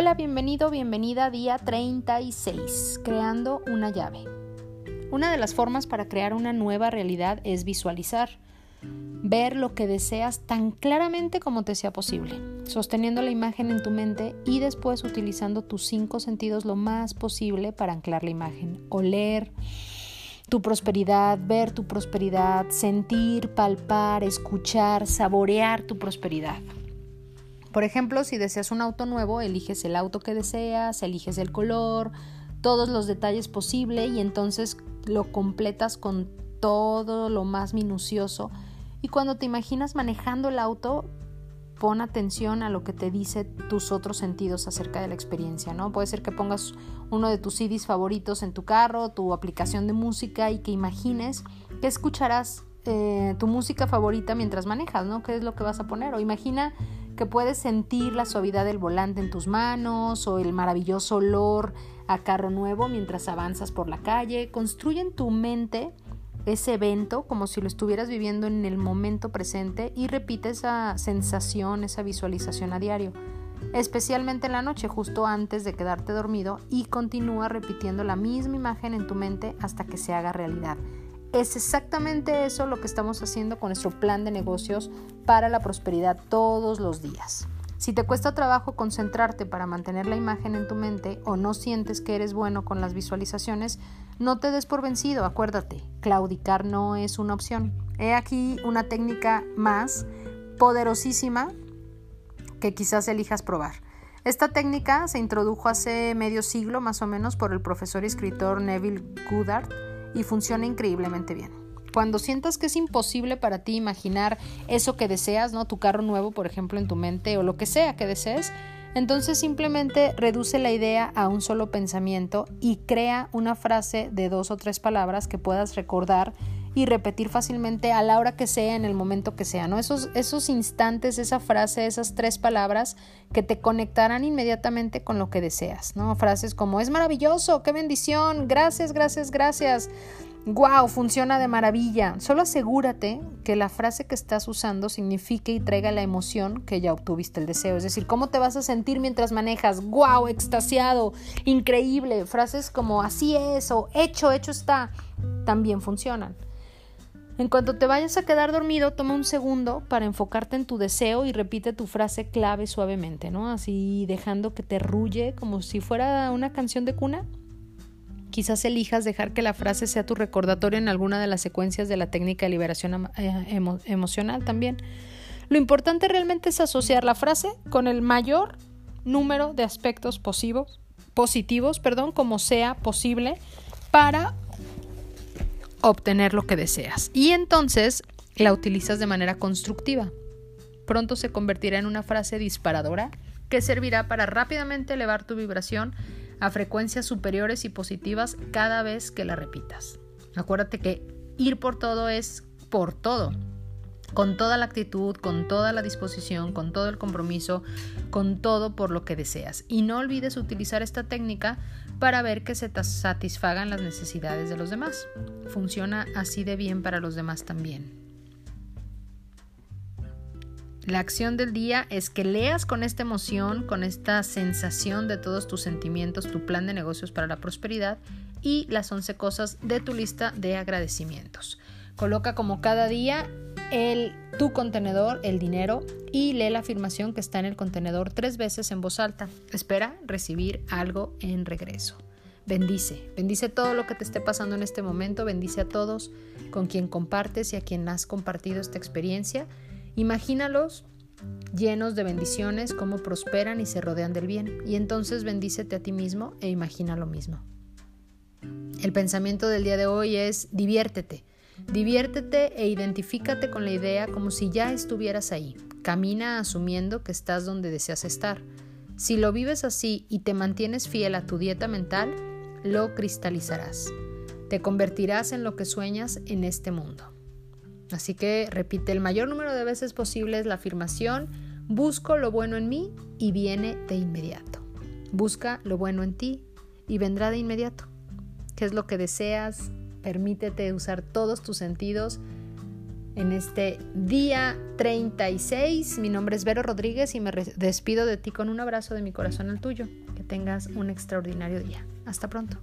Hola, bienvenido, bienvenida día 36, creando una llave. Una de las formas para crear una nueva realidad es visualizar, ver lo que deseas tan claramente como te sea posible, sosteniendo la imagen en tu mente y después utilizando tus cinco sentidos lo más posible para anclar la imagen, oler tu prosperidad, ver tu prosperidad, sentir, palpar, escuchar, saborear tu prosperidad. Por ejemplo, si deseas un auto nuevo, eliges el auto que deseas, eliges el color, todos los detalles posibles y entonces lo completas con todo lo más minucioso. Y cuando te imaginas manejando el auto, pon atención a lo que te dice tus otros sentidos acerca de la experiencia, ¿no? Puede ser que pongas uno de tus CDs favoritos en tu carro, tu aplicación de música y que imagines que escucharás eh, tu música favorita mientras manejas, ¿no? ¿Qué es lo que vas a poner? O imagina que puedes sentir la suavidad del volante en tus manos o el maravilloso olor a carro nuevo mientras avanzas por la calle. Construye en tu mente ese evento como si lo estuvieras viviendo en el momento presente y repite esa sensación, esa visualización a diario, especialmente en la noche justo antes de quedarte dormido y continúa repitiendo la misma imagen en tu mente hasta que se haga realidad. Es exactamente eso lo que estamos haciendo con nuestro plan de negocios para la prosperidad todos los días. Si te cuesta trabajo concentrarte para mantener la imagen en tu mente o no sientes que eres bueno con las visualizaciones, no te des por vencido, acuérdate, claudicar no es una opción. He aquí una técnica más poderosísima que quizás elijas probar. Esta técnica se introdujo hace medio siglo más o menos por el profesor y escritor Neville Goddard y funciona increíblemente bien. Cuando sientas que es imposible para ti imaginar eso que deseas, ¿no? Tu carro nuevo, por ejemplo, en tu mente o lo que sea que desees, entonces simplemente reduce la idea a un solo pensamiento y crea una frase de dos o tres palabras que puedas recordar y repetir fácilmente a la hora que sea, en el momento que sea, ¿no? Esos, esos instantes, esa frase, esas tres palabras que te conectarán inmediatamente con lo que deseas, ¿no? Frases como es maravilloso, qué bendición, gracias, gracias, gracias. Wow, funciona de maravilla. Solo asegúrate que la frase que estás usando signifique y traiga la emoción que ya obtuviste el deseo. Es decir, cómo te vas a sentir mientras manejas. Wow, extasiado, increíble. Frases como así es o hecho, hecho está, también funcionan. En cuanto te vayas a quedar dormido, toma un segundo para enfocarte en tu deseo y repite tu frase clave suavemente, ¿no? Así dejando que te rulle como si fuera una canción de cuna. Quizás elijas dejar que la frase sea tu recordatorio en alguna de las secuencias de la técnica de liberación eh, emocional también. Lo importante realmente es asociar la frase con el mayor número de aspectos positivos, positivos perdón, como sea posible para obtener lo que deseas. Y entonces la utilizas de manera constructiva. Pronto se convertirá en una frase disparadora que servirá para rápidamente elevar tu vibración a frecuencias superiores y positivas cada vez que la repitas. Acuérdate que ir por todo es por todo, con toda la actitud, con toda la disposición, con todo el compromiso, con todo por lo que deseas. Y no olvides utilizar esta técnica para ver que se te satisfagan las necesidades de los demás. Funciona así de bien para los demás también. La acción del día es que leas con esta emoción, con esta sensación de todos tus sentimientos, tu plan de negocios para la prosperidad y las 11 cosas de tu lista de agradecimientos. Coloca como cada día el, tu contenedor, el dinero, y lee la afirmación que está en el contenedor tres veces en voz alta. Espera recibir algo en regreso. Bendice, bendice todo lo que te esté pasando en este momento, bendice a todos con quien compartes y a quien has compartido esta experiencia. Imagínalos llenos de bendiciones, cómo prosperan y se rodean del bien. Y entonces bendícete a ti mismo e imagina lo mismo. El pensamiento del día de hoy es diviértete. Diviértete e identifícate con la idea como si ya estuvieras ahí. Camina asumiendo que estás donde deseas estar. Si lo vives así y te mantienes fiel a tu dieta mental, lo cristalizarás. Te convertirás en lo que sueñas en este mundo. Así que repite el mayor número de veces posible la afirmación, busco lo bueno en mí y viene de inmediato. Busca lo bueno en ti y vendrá de inmediato. ¿Qué es lo que deseas? Permítete usar todos tus sentidos en este día 36. Mi nombre es Vero Rodríguez y me despido de ti con un abrazo de mi corazón al tuyo. Que tengas un extraordinario día. Hasta pronto.